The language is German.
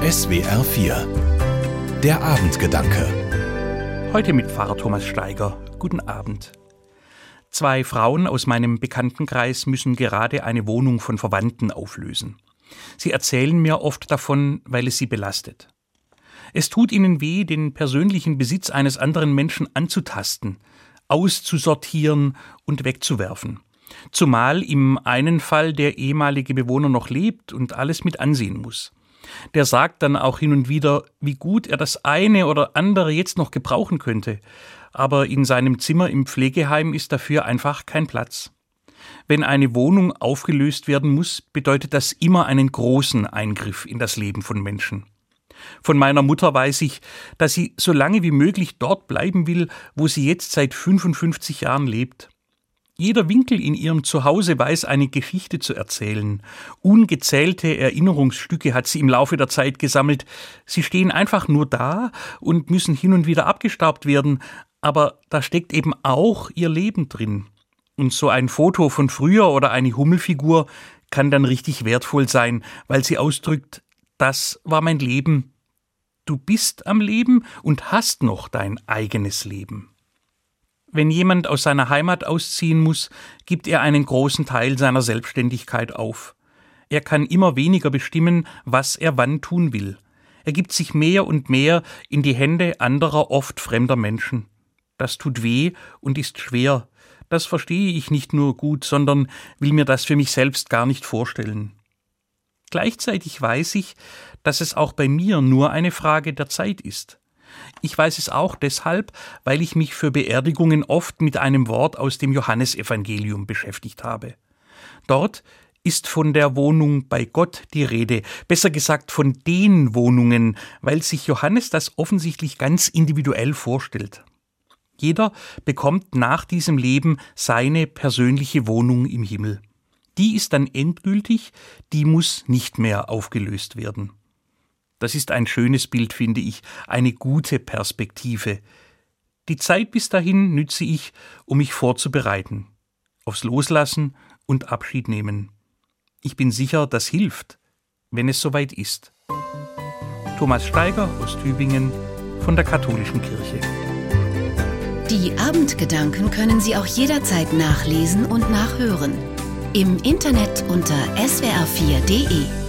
SWR 4 Der Abendgedanke Heute mit Pfarrer Thomas Steiger. Guten Abend. Zwei Frauen aus meinem Bekanntenkreis müssen gerade eine Wohnung von Verwandten auflösen. Sie erzählen mir oft davon, weil es sie belastet. Es tut ihnen weh, den persönlichen Besitz eines anderen Menschen anzutasten, auszusortieren und wegzuwerfen. Zumal im einen Fall der ehemalige Bewohner noch lebt und alles mit ansehen muss der sagt dann auch hin und wieder, wie gut er das eine oder andere jetzt noch gebrauchen könnte, aber in seinem Zimmer im Pflegeheim ist dafür einfach kein Platz. Wenn eine Wohnung aufgelöst werden muss, bedeutet das immer einen großen Eingriff in das Leben von Menschen. Von meiner Mutter weiß ich, dass sie so lange wie möglich dort bleiben will, wo sie jetzt seit 55 Jahren lebt. Jeder Winkel in ihrem Zuhause weiß eine Geschichte zu erzählen. Ungezählte Erinnerungsstücke hat sie im Laufe der Zeit gesammelt. Sie stehen einfach nur da und müssen hin und wieder abgestaubt werden, aber da steckt eben auch ihr Leben drin. Und so ein Foto von früher oder eine Hummelfigur kann dann richtig wertvoll sein, weil sie ausdrückt, das war mein Leben. Du bist am Leben und hast noch dein eigenes Leben. Wenn jemand aus seiner Heimat ausziehen muss, gibt er einen großen Teil seiner Selbstständigkeit auf. Er kann immer weniger bestimmen, was er wann tun will. Er gibt sich mehr und mehr in die Hände anderer, oft fremder Menschen. Das tut weh und ist schwer. Das verstehe ich nicht nur gut, sondern will mir das für mich selbst gar nicht vorstellen. Gleichzeitig weiß ich, dass es auch bei mir nur eine Frage der Zeit ist. Ich weiß es auch deshalb, weil ich mich für Beerdigungen oft mit einem Wort aus dem Johannesevangelium beschäftigt habe. Dort ist von der Wohnung bei Gott die Rede, besser gesagt von den Wohnungen, weil sich Johannes das offensichtlich ganz individuell vorstellt. Jeder bekommt nach diesem Leben seine persönliche Wohnung im Himmel. Die ist dann endgültig, die muss nicht mehr aufgelöst werden. Das ist ein schönes Bild, finde ich, eine gute Perspektive. Die Zeit bis dahin nütze ich, um mich vorzubereiten, aufs Loslassen und Abschied nehmen. Ich bin sicher, das hilft, wenn es soweit ist. Thomas Steiger aus Tübingen von der Katholischen Kirche. Die Abendgedanken können Sie auch jederzeit nachlesen und nachhören. Im Internet unter swr4.de.